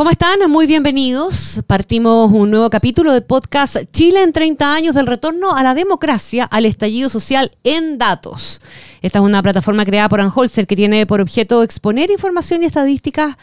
¿Cómo están? Muy bienvenidos. Partimos un nuevo capítulo del podcast Chile en 30 años del retorno a la democracia, al estallido social en datos. Esta es una plataforma creada por Anholster que tiene por objeto exponer información y estadísticas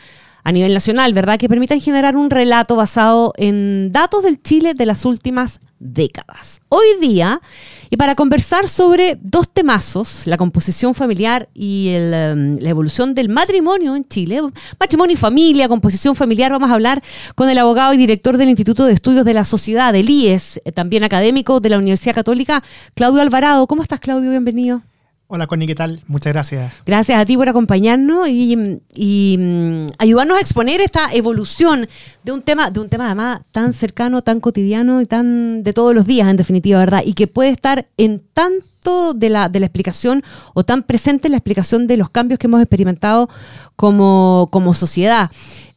a nivel nacional, ¿verdad? Que permitan generar un relato basado en datos del Chile de las últimas décadas. Hoy día, y para conversar sobre dos temazos, la composición familiar y em, la evolución del matrimonio en Chile, matrimonio y familia, composición familiar, vamos a hablar con el abogado y director del Instituto de Estudios de la Sociedad, del IES, eh, también académico de la Universidad Católica, Claudio Alvarado. ¿Cómo estás, Claudio? Bienvenido. Hola Connie, ¿qué tal? Muchas gracias. Gracias a ti por acompañarnos y, mm, ayudarnos a exponer esta evolución de un tema, de un tema además tan cercano, tan cotidiano y tan de todos los días, en definitiva, ¿verdad? Y que puede estar en tanto de la, explicación o tan presente en la explicación de los cambios que hemos experimentado como, como sociedad.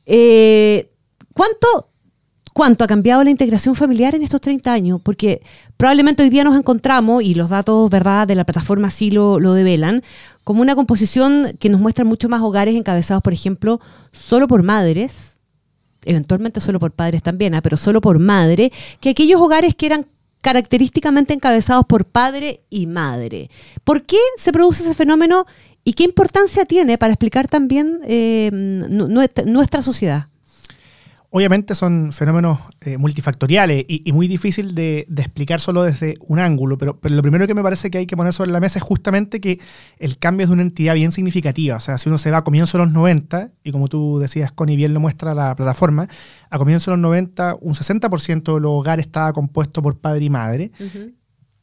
Eh, ¿Cuánto ¿Cuánto ha cambiado la integración familiar en estos 30 años? Porque probablemente hoy día nos encontramos, y los datos ¿verdad? de la plataforma sí lo, lo develan, como una composición que nos muestra mucho más hogares encabezados, por ejemplo, solo por madres, eventualmente solo por padres también, ¿ah? pero solo por madre, que aquellos hogares que eran característicamente encabezados por padre y madre. ¿Por qué se produce ese fenómeno y qué importancia tiene para explicar también eh, nuestra sociedad? Obviamente son fenómenos eh, multifactoriales y, muy difícil de, explicar solo desde un ángulo, pero, lo primero que me parece que hay que poner sobre la mesa es justamente que el cambio es de una entidad bien significativa. O sea, si uno se va a comienzos de los 90, y como tú decías, Connie, bien lo muestra la plataforma, a comienzos de los 90 un 60% de los hogares estaba compuesto por padre y madre.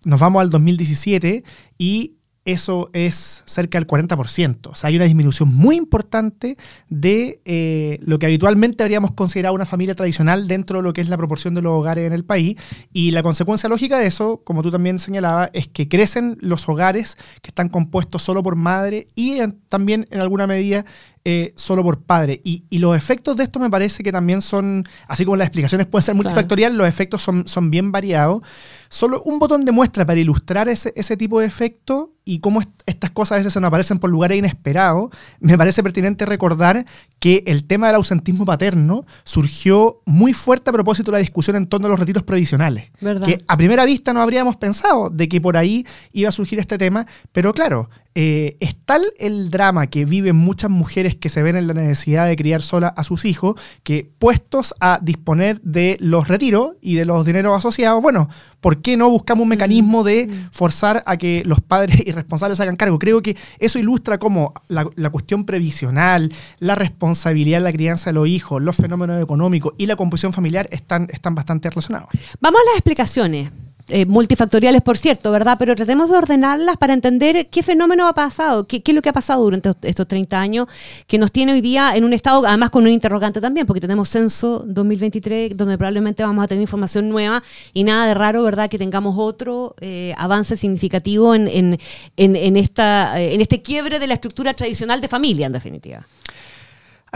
Nos vamos al 2017 y eso es cerca del 40%. O sea, hay una disminución muy importante de eh, lo que habitualmente habríamos considerado una familia tradicional dentro de lo que es la proporción de los hogares en el país. Y la consecuencia lógica de eso, como tú también señalabas, es que crecen los hogares que están compuestos solo por madre y también en alguna medida eh, solo por padre. Y, los efectos de esto me parece que también son, así como las explicaciones pueden ser multifactoriales, los efectos son, son bien variados. Solo un botón de muestra para ilustrar ese, ese tipo de efecto y cómo estas cosas a veces se nos aparecen por lugares inesperados, me parece pertinente recordar que el tema del ausentismo paterno surgió muy fuerte a propósito de la discusión en torno a los retiros previsionales. Que a primera vista no habríamos pensado de que por ahí iba a surgir este tema, pero claro, eh, es tal el drama que viven muchas mujeres que se ven en la necesidad de criar sola a sus hijos, que puestos a disponer de los retiros y de los dineros asociados, bueno, ¿por qué no buscamos un mecanismo de mm. forzar a que los padres irresponsables hagan cargo? Creo que eso ilustra cómo la, la cuestión previsional, la responsabilidad de la crianza de los hijos, los fenómenos económicos y la composición familiar están, están bastante relacionados. Vamos a las explicaciones. Eh, multifactoriales, por cierto, ¿verdad? Pero tratemos de ordenarlas para entender qué fenómeno ha pasado, qué, es lo que ha pasado durante estos 30 años, que nos tiene hoy día en un estado, además con un interrogante también, porque tenemos censo 2023, donde probablemente vamos a tener información nueva y nada de raro, ¿verdad? Que tengamos otro eh, avance significativo en, en, en, esta, eh, en este quiebre de la estructura tradicional de familia, en definitiva.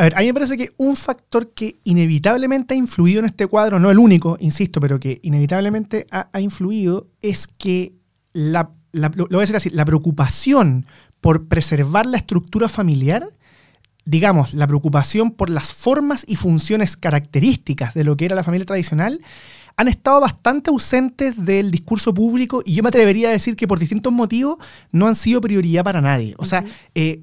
A ver, a mí me parece que un factor que inevitablemente ha influido en este cuadro, no el único, insisto, pero que inevitablemente ha, influido, es que la, lo, voy a decir así, la preocupación por preservar la estructura familiar, digamos, la preocupación por las formas y funciones características de lo que era la familia tradicional, han estado bastante ausentes del discurso público y yo me atrevería a decir que por distintos motivos no han sido prioridad para nadie. O sea, eh,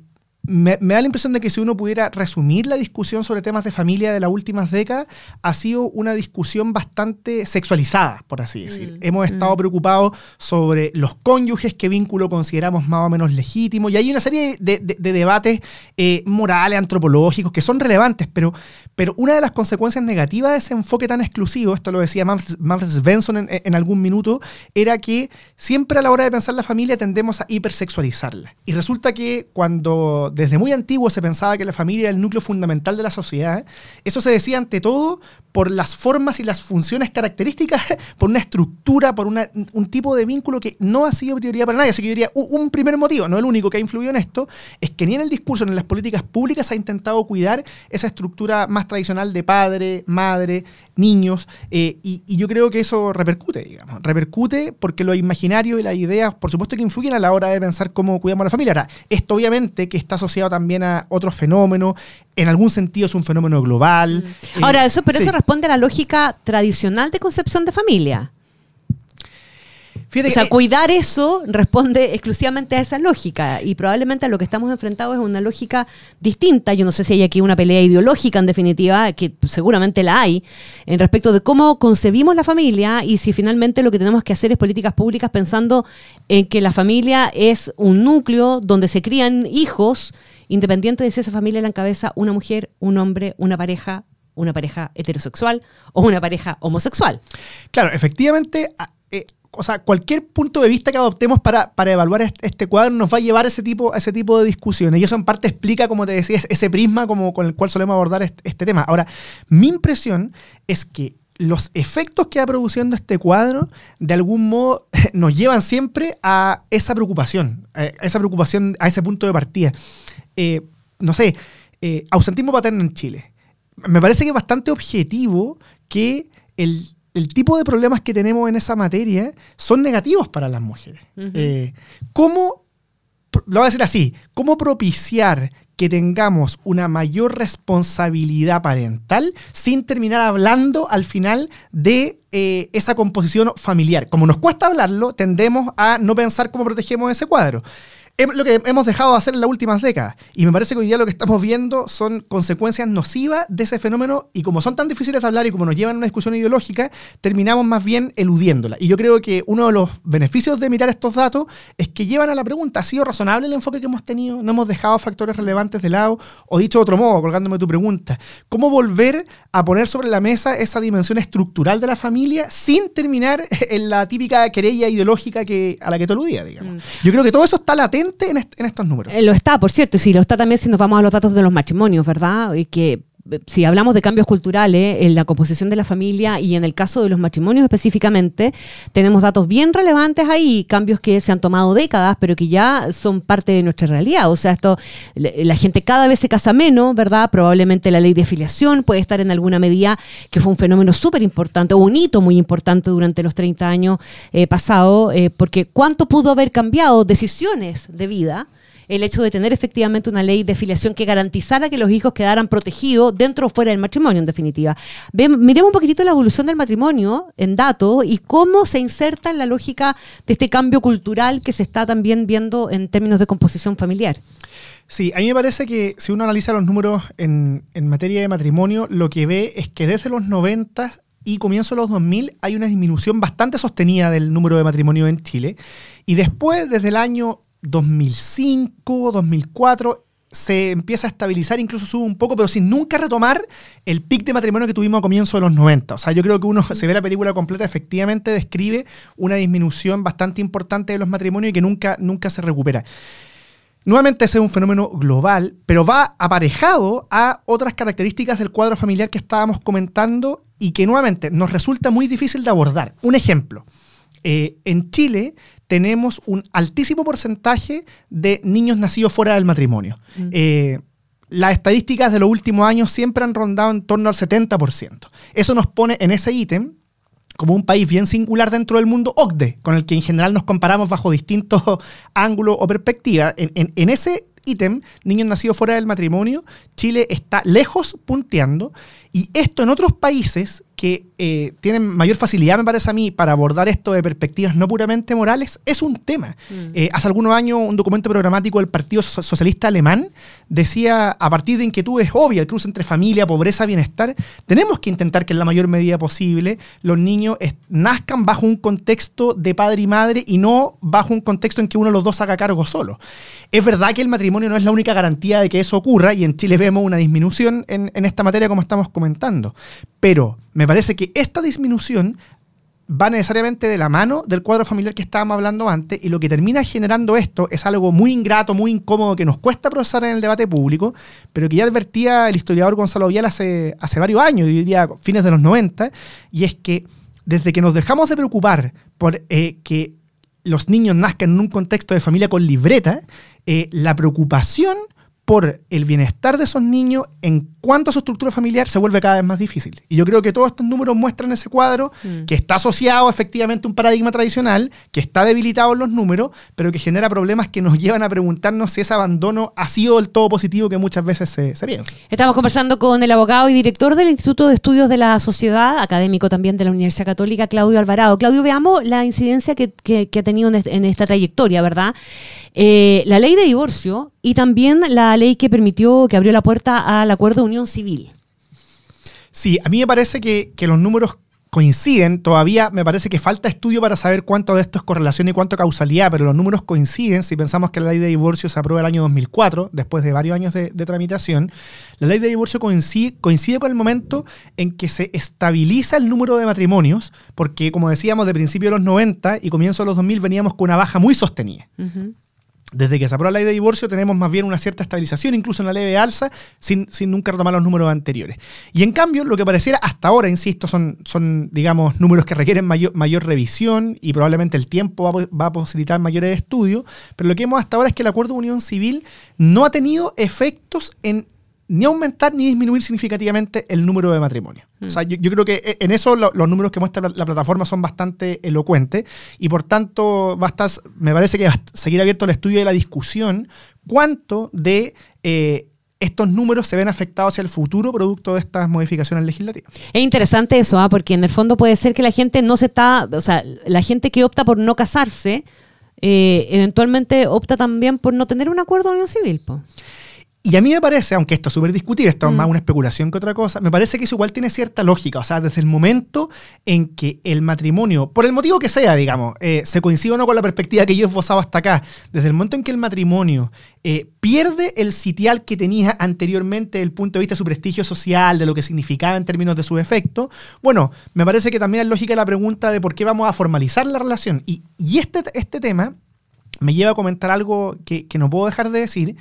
me, da la impresión de que si uno pudiera resumir la discusión sobre temas de familia de las últimas décadas, ha sido una discusión bastante sexualizada, por así decir. Mm, Hemos estado mm. preocupados sobre los cónyuges, qué vínculo consideramos más o menos legítimo, y hay una serie de, debates eh, morales, antropológicos, que son relevantes, pero, pero una de las consecuencias negativas de ese enfoque tan exclusivo, esto lo decía Manfred Svensson en, en algún minuto, era que siempre a la hora de pensar la familia tendemos a hipersexualizarla. Y resulta que cuando desde muy antiguo se pensaba que la familia era el núcleo fundamental de la sociedad, eso se decía ante todo por las formas y las funciones características, por una estructura, por un tipo de vínculo que no ha sido prioridad para nadie. Así que yo diría, un primer motivo, no el único que ha influido en esto, es que ni en el discurso ni en las políticas públicas se ha intentado cuidar esa estructura más tradicional de padre, madre, niños, eh, y, y, yo creo que eso repercute, digamos, repercute porque lo imaginario y las ideas, por supuesto que influyen a la hora de pensar cómo cuidamos a la familia. Ahora, esto obviamente que está asociado también a otros fenómenos, en algún sentido es un fenómeno global. Mm. Ahora, eso, pero eso responde a la lógica tradicional de concepción de familia o sea, cuidar eso responde exclusivamente a esa lógica y probablemente a lo que estamos enfrentados es una lógica distinta. Yo no sé si hay aquí una pelea ideológica en definitiva, que seguramente la hay, en respecto de cómo concebimos la familia y si finalmente lo que tenemos que hacer es políticas públicas pensando en que la familia es un núcleo donde se crían hijos, independiente de si esa familia la encabeza una mujer, un hombre, una pareja, una pareja heterosexual o una pareja homosexual. Claro, efectivamente o sea, cualquier punto de vista que adoptemos para, evaluar este, cuadro nos va a llevar a ese, tipo, ese tipo de discusiones. Y eso en parte explica, como te decía, ese prisma como, con el cual solemos abordar este, tema. Ahora, mi impresión es que los efectos que va produciendo este cuadro, de algún modo, nos llevan siempre a esa preocupación, a esa preocupación, a ese punto de partida. Eh, no sé, eh, ausentismo paterno en Chile. Me parece que es bastante objetivo que el, el tipo de problemas que tenemos en esa materia son negativos para las mujeres. Eh, ¿Cómo, lo voy a decir así, cómo propiciar que tengamos una mayor responsabilidad parental sin terminar hablando al final de eh, esa composición familiar? Como nos cuesta hablarlo, tendemos a no pensar cómo protegemos ese cuadro lo que hemos dejado de hacer en las últimas décadas. Y me parece que hoy día lo que estamos viendo son consecuencias nocivas de ese fenómeno y como son tan difíciles de hablar y como nos llevan a una discusión ideológica, terminamos más bien eludiéndola. Y yo creo que uno de los beneficios de mirar estos datos es que llevan a la pregunta, ¿ha sido razonable el enfoque que hemos tenido? ¿No hemos dejado factores relevantes de lado? O dicho de otro modo, colgándome tu pregunta, ¿cómo volver a poner sobre la mesa esa dimensión estructural de la familia sin terminar en la típica querella ideológica que, a la que te aludía, digamos? Mm. Yo creo que todo eso está latente en, estos números. Eh, lo está, por cierto, sí, lo está también si nos vamos a los datos de los matrimonios, ¿verdad? Y que si hablamos de cambios culturales en la composición de la familia y en el caso de los matrimonios específicamente, tenemos datos bien relevantes ahí, cambios que se han tomado décadas, pero que ya son parte de nuestra realidad. O sea, esto, la gente cada vez se casa menos, ¿verdad? Probablemente la ley de afiliación puede estar en alguna medida que fue un fenómeno súper importante, o un hito muy importante durante los 30 años eh, pasados, eh, porque cuánto pudo haber cambiado decisiones de vida el hecho de tener efectivamente una ley de filiación que garantizara que los hijos quedaran protegidos dentro o fuera del matrimonio, en definitiva. miremos un poquitito la evolución del matrimonio en datos y cómo se inserta en la lógica de este cambio cultural que se está también viendo en términos de composición familiar. Sí, a mí me parece que si uno analiza los números en, en materia de matrimonio, lo que ve es que desde los 90 y comienzo de los 2000 hay una disminución bastante sostenida del número de matrimonio en Chile. Y después, desde el año 2005, 2004, se empieza a estabilizar, incluso sube un poco, pero sin nunca retomar el pic de matrimonio que tuvimos a comienzo de los 90. O sea, yo creo que uno se ve la película completa, efectivamente describe una disminución bastante importante de los matrimonios y que nunca, nunca se recupera. Nuevamente ese es un fenómeno global, pero va aparejado a otras características del cuadro familiar que estábamos comentando y que nuevamente nos resulta muy difícil de abordar. Un ejemplo. Eh, en Chile tenemos un altísimo porcentaje de niños nacidos fuera del matrimonio. Mm. Eh, las estadísticas de los últimos años siempre han rondado en torno al 70%. Eso nos pone en ese ítem como un país bien singular dentro del mundo OCDE, con el que en general nos comparamos bajo distintos ángulos o perspectivas. en ese ítem, niños nacidos fuera del matrimonio, Chile está lejos punteando y esto en otros países que eh, tienen mayor facilidad, me parece a mí, para abordar esto de perspectivas no puramente morales, es un tema. Mm. Eh, hace algunos años un documento programático del Partido Socialista Alemán decía, a partir de inquietudes obvias, el cruce entre familia, pobreza, bienestar, tenemos que intentar que en la mayor medida posible los niños nazcan bajo un contexto de padre y madre y no bajo un contexto en que uno de los dos haga cargo solo. Es verdad que el matrimonio no es la única garantía de que eso ocurra y en Chile vemos una disminución en, en esta materia como estamos comentando, pero me parece que esta disminución va necesariamente de la mano del cuadro familiar que estábamos hablando antes y lo que termina generando esto es algo muy ingrato, muy incómodo, que nos cuesta procesar en el debate público, pero que ya advertía el historiador Gonzalo Vial hace, hace varios años, yo diría fines de los 90, y es que desde que nos dejamos de preocupar por eh, que los niños nazcan en un contexto de familia con libreta, eh, la preocupación por el bienestar de esos niños en cuanto a su estructura familiar se vuelve cada vez más difícil. Y yo creo que todos estos números muestran ese cuadro mm. que está asociado efectivamente a un paradigma tradicional, que está debilitado en los números, pero que genera problemas que nos llevan a preguntarnos si ese abandono ha sido del todo positivo que muchas veces se, se piensa. Estamos conversando con el abogado y director del Instituto de Estudios de la Sociedad, académico también de la Universidad Católica, Claudio Alvarado. Claudio, veamos la incidencia que, ha tenido en esta trayectoria, ¿verdad? Eh, la ley de divorcio y también la ley que permitió, que abrió la puerta al acuerdo de unión civil. Sí, a mí me parece que, los números coinciden, todavía me parece que falta estudio para saber cuánto de esto es correlación y cuánto causalidad, pero los números coinciden, si pensamos que la ley de divorcio se aprueba el año 2004, después de varios años de, tramitación, la ley de divorcio coincide, coincide, con el momento en que se estabiliza el número de matrimonios, porque como decíamos, de principio de los 90 y comienzo de los 2000 veníamos con una baja muy sostenida desde que se aprobó la ley de divorcio tenemos más bien una cierta estabilización, incluso ley de alza, sin, nunca retomar los números anteriores. Y en cambio, lo que pareciera hasta ahora, insisto, son, son digamos, números que requieren mayor, mayor revisión y probablemente el tiempo va, va, a posibilitar mayores estudios, pero lo que vemos hasta ahora es que el acuerdo de unión civil no ha tenido efectos en ni aumentar ni disminuir significativamente el número de matrimonios. O sea, yo, creo que e, en eso los números que muestra la, plataforma son bastante elocuentes y por tanto va me parece que va a seguir abierto el estudio de la discusión cuánto de eh, estos números se ven afectados hacia el futuro producto de estas modificaciones legislativas. Es interesante eso, ¿ah? porque en el fondo puede ser que la gente no se está, o sea, la gente que opta por no casarse, eh, eventualmente opta también por no tener un acuerdo de unión civil. Po. Y a mí me parece, aunque esto es súper discutible, esto es más mm. una especulación que otra cosa, me parece que eso igual tiene cierta lógica. O sea, desde el momento en que el matrimonio, por el motivo que sea, digamos, eh, se coincide o no con la perspectiva que yo he esbozado hasta acá, desde el momento en que el matrimonio eh, pierde el sitial que tenía anteriormente desde el punto de vista de su prestigio social, de lo que significaba en términos de su efecto, bueno, me parece que también es lógica la pregunta de por qué vamos a formalizar la relación. Y, este, este tema me lleva a comentar algo que, que no puedo dejar de decir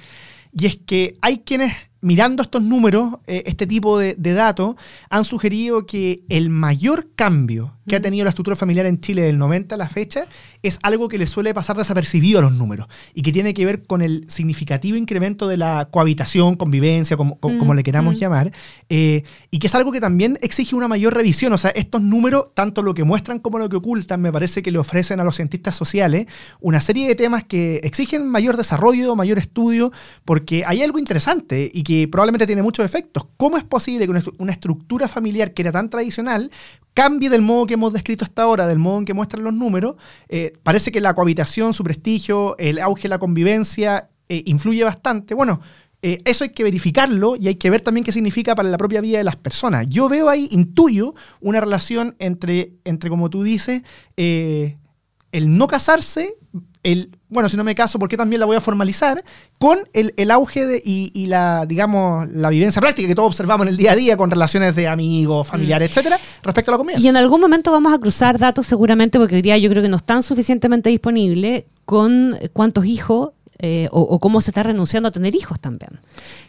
y es que hay quienes mirando estos números, eh, este tipo de, datos, han sugerido que el mayor cambio que ha tenido la estructura familiar en Chile del 90 a la fecha es algo que le suele pasar desapercibido a los números y que tiene que ver con el significativo incremento de la cohabitación, convivencia, como, como le queramos llamar, eh, y que es algo que también exige una mayor revisión. O sea, estos números, tanto lo que muestran como lo que ocultan, me parece que le ofrecen a los cientistas sociales una serie de temas que exigen mayor desarrollo, mayor estudio, porque hay algo interesante y que probablemente tiene muchos efectos. ¿Cómo es posible que una estructura familiar que era tan tradicional cambie del modo que hemos descrito hasta ahora, del modo en que muestran los números? Eh, parece que la cohabitación, su prestigio, el auge de la convivencia eh, influye bastante. Bueno, eh, eso hay que verificarlo y hay que ver también qué significa para la propia vida de las personas. Yo veo ahí, intuyo, una relación entre, entre como tú dices, el no casarse el, bueno, si no me caso, ¿por qué también la voy a formalizar? Con el, auge de, y, la, digamos, la vivencia práctica que todos observamos en el día a día con relaciones de amigos, familiares, mm. etcétera, respecto a la comida. Y en algún momento vamos a cruzar datos seguramente, porque hoy día yo creo que no están suficientemente disponibles con cuántos hijos eh, o, cómo se está renunciando a tener hijos también.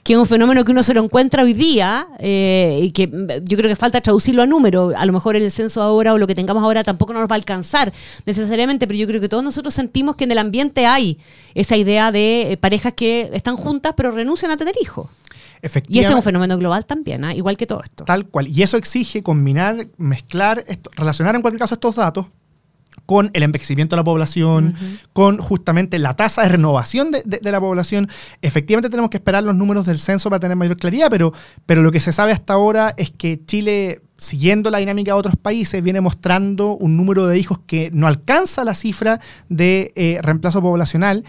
Que es un fenómeno que uno se lo encuentra hoy día eh, y que yo creo que falta traducirlo a número. A lo mejor el censo ahora o lo que tengamos ahora tampoco nos va a alcanzar necesariamente, pero yo creo que todos nosotros sentimos que en el ambiente hay esa idea de eh, parejas que están juntas pero renuncian a tener hijos. Y ese es un fenómeno global también, ¿ah? igual que todo esto. Tal cual. Y eso exige combinar, mezclar, relacionar en cualquier caso estos datos con el envejecimiento de la población, con justamente la tasa de renovación de, la población. Efectivamente tenemos que esperar los números del censo para tener mayor claridad, pero, pero lo que se sabe hasta ahora es que Chile, siguiendo la dinámica de otros países, viene mostrando un número de hijos que no alcanza la cifra de eh, reemplazo poblacional.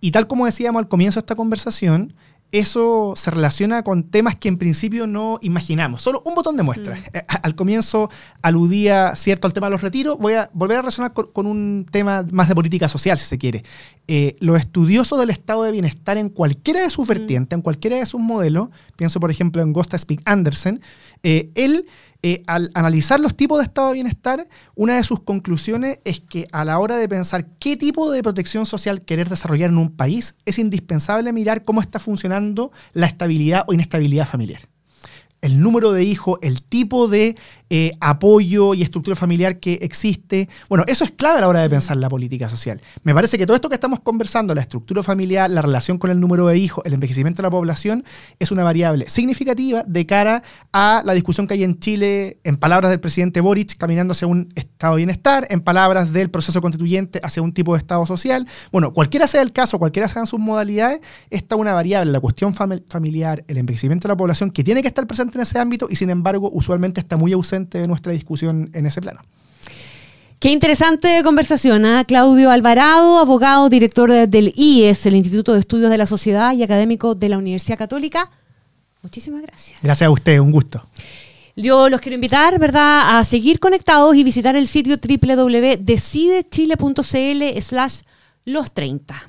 Y tal como decíamos al comienzo de esta conversación, eso se relaciona con temas que en principio no imaginamos. Solo un botón de muestra. Mm. Eh, al comienzo aludía, cierto, al tema de los retiros. Voy a volver a relacionar con, un tema más de política social, si se quiere. Eh, los estudiosos del estado de bienestar en cualquiera de sus mm. vertientes, en cualquiera de sus modelos, pienso por ejemplo en Gosta Speak Andersen, eh, él eh, al analizar los tipos de estado de bienestar, una de sus conclusiones es que a la hora de pensar qué tipo de protección social querer desarrollar en un país, es indispensable mirar cómo está funcionando la estabilidad o inestabilidad familiar el número de hijos, el tipo de eh, apoyo y estructura familiar que existe. Bueno, eso es clave a la hora de pensar la política social. Me parece que todo esto que estamos conversando, la estructura familiar, la relación con el número de hijos, el envejecimiento de la población, es una variable significativa de cara a la discusión que hay en Chile, en palabras del presidente Boric, caminando hacia un estado de bienestar, en palabras del proceso constituyente, hacia un tipo de estado social. Bueno, cualquiera sea el caso, cualquiera sean sus modalidades, está una variable, la cuestión familiar, el envejecimiento de la población, que tiene que estar presente en ese ámbito y sin embargo usualmente está muy ausente de nuestra discusión en ese plano. Qué interesante conversación, ¿eh? Claudio Alvarado, abogado, director del IES, el Instituto de Estudios de la Sociedad y académico de la Universidad Católica. Muchísimas gracias. Gracias a usted, un gusto. Yo los quiero invitar, ¿verdad?, a seguir conectados y visitar el sitio www.decidechile.cl slash los 30.